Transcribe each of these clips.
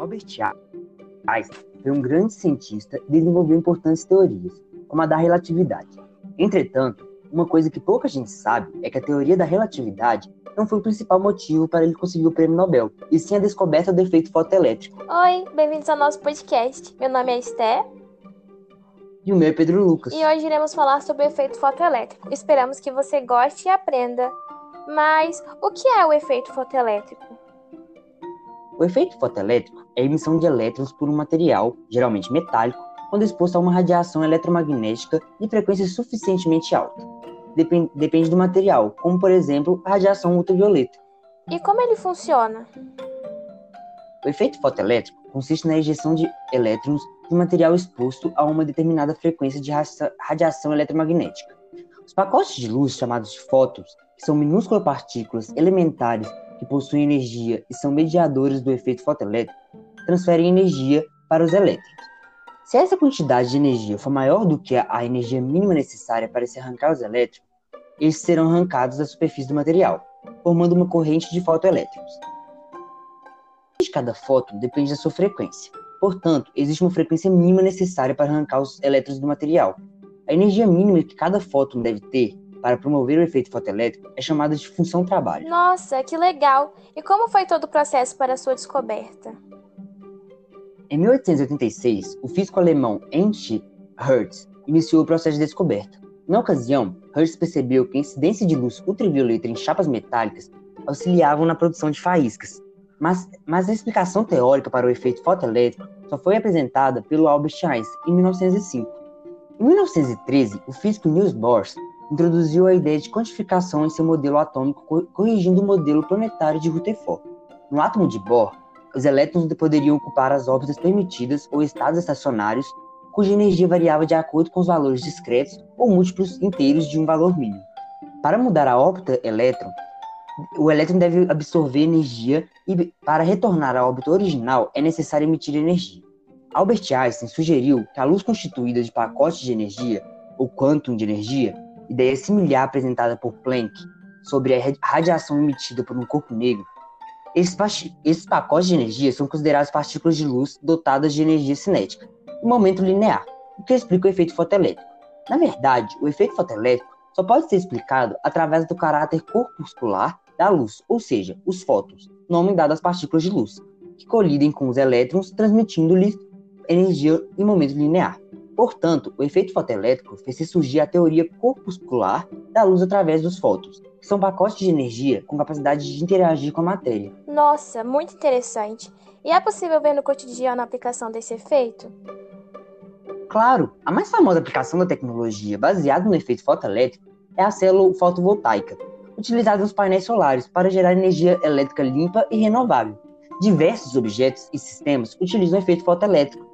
Albert Einstein foi um grande cientista e desenvolveu importantes teorias, como a da relatividade. Entretanto, uma coisa que pouca gente sabe é que a teoria da relatividade não foi o principal motivo para ele conseguir o prêmio Nobel, e sim a descoberta do efeito fotoelétrico. Oi, bem-vindos ao nosso podcast. Meu nome é Esté. E o meu é Pedro Lucas. E hoje iremos falar sobre o efeito fotoelétrico. Esperamos que você goste e aprenda. Mas o que é o efeito fotoelétrico? O efeito fotoelétrico é a emissão de elétrons por um material, geralmente metálico, quando exposto a uma radiação eletromagnética de frequência suficientemente alta. Depende, depende do material, como por exemplo a radiação ultravioleta. E como ele funciona? O efeito fotoelétrico consiste na ejeção de elétrons de material exposto a uma determinada frequência de radiação eletromagnética. Os pacotes de luz, chamados de fótons, que são minúsculas partículas elementares que possuem energia e são mediadores do efeito fotoelétrico, transferem energia para os elétrons. Se essa quantidade de energia for maior do que a energia mínima necessária para se arrancar os elétrons, eles serão arrancados da superfície do material, formando uma corrente de fotoelétrons. De cada fóton depende da sua frequência. Portanto, existe uma frequência mínima necessária para arrancar os elétrons do material. A energia mínima que cada fóton deve ter para promover o efeito fotoelétrico é chamada de função trabalho. Nossa, que legal! E como foi todo o processo para sua descoberta? Em 1886, o físico alemão Ernst Hertz iniciou o processo de descoberta. Na ocasião, Hertz percebeu que a incidência de luz ultravioleta em chapas metálicas auxiliavam na produção de faíscas, mas, mas a explicação teórica para o efeito fotoelétrico só foi apresentada pelo Albert Einstein em 1905. Em 1913, o físico Niels Bohr introduziu a ideia de quantificação em seu modelo atômico, corrigindo o modelo planetário de Rutherford. No átomo de Bohr, os elétrons poderiam ocupar as órbitas permitidas ou estados estacionários, cuja energia variava de acordo com os valores discretos ou múltiplos inteiros de um valor mínimo. Para mudar a órbita elétron, o elétron deve absorver energia e, para retornar à órbita original, é necessário emitir energia. Albert Einstein sugeriu que a luz constituída de pacotes de energia, ou quantum de energia, ideia similar apresentada por Planck sobre a radiação emitida por um corpo negro, esses, esses pacotes de energia são considerados partículas de luz dotadas de energia cinética, em momento linear, o que explica o efeito fotoelétrico. Na verdade, o efeito fotoelétrico só pode ser explicado através do caráter corpuscular da luz, ou seja, os fótons, nome dado às partículas de luz, que colidem com os elétrons, transmitindo-lhes energia em momento linear. Portanto, o efeito fotoelétrico fez surgir a teoria corpuscular da luz através dos fótons, que são pacotes de energia com capacidade de interagir com a matéria. Nossa, muito interessante. E é possível ver no cotidiano a aplicação desse efeito? Claro, a mais famosa aplicação da tecnologia baseada no efeito fotoelétrico é a célula fotovoltaica, utilizada nos painéis solares para gerar energia elétrica limpa e renovável. Diversos objetos e sistemas utilizam o efeito fotoelétrico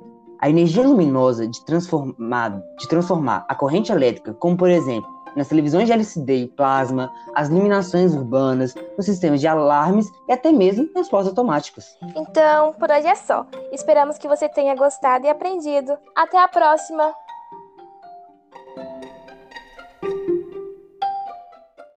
a energia luminosa de transformar, de transformar a corrente elétrica, como por exemplo nas televisões de LCD e plasma, as iluminações urbanas, nos sistemas de alarmes e até mesmo nas portas automáticas. Então, por hoje é só. Esperamos que você tenha gostado e aprendido. Até a próxima!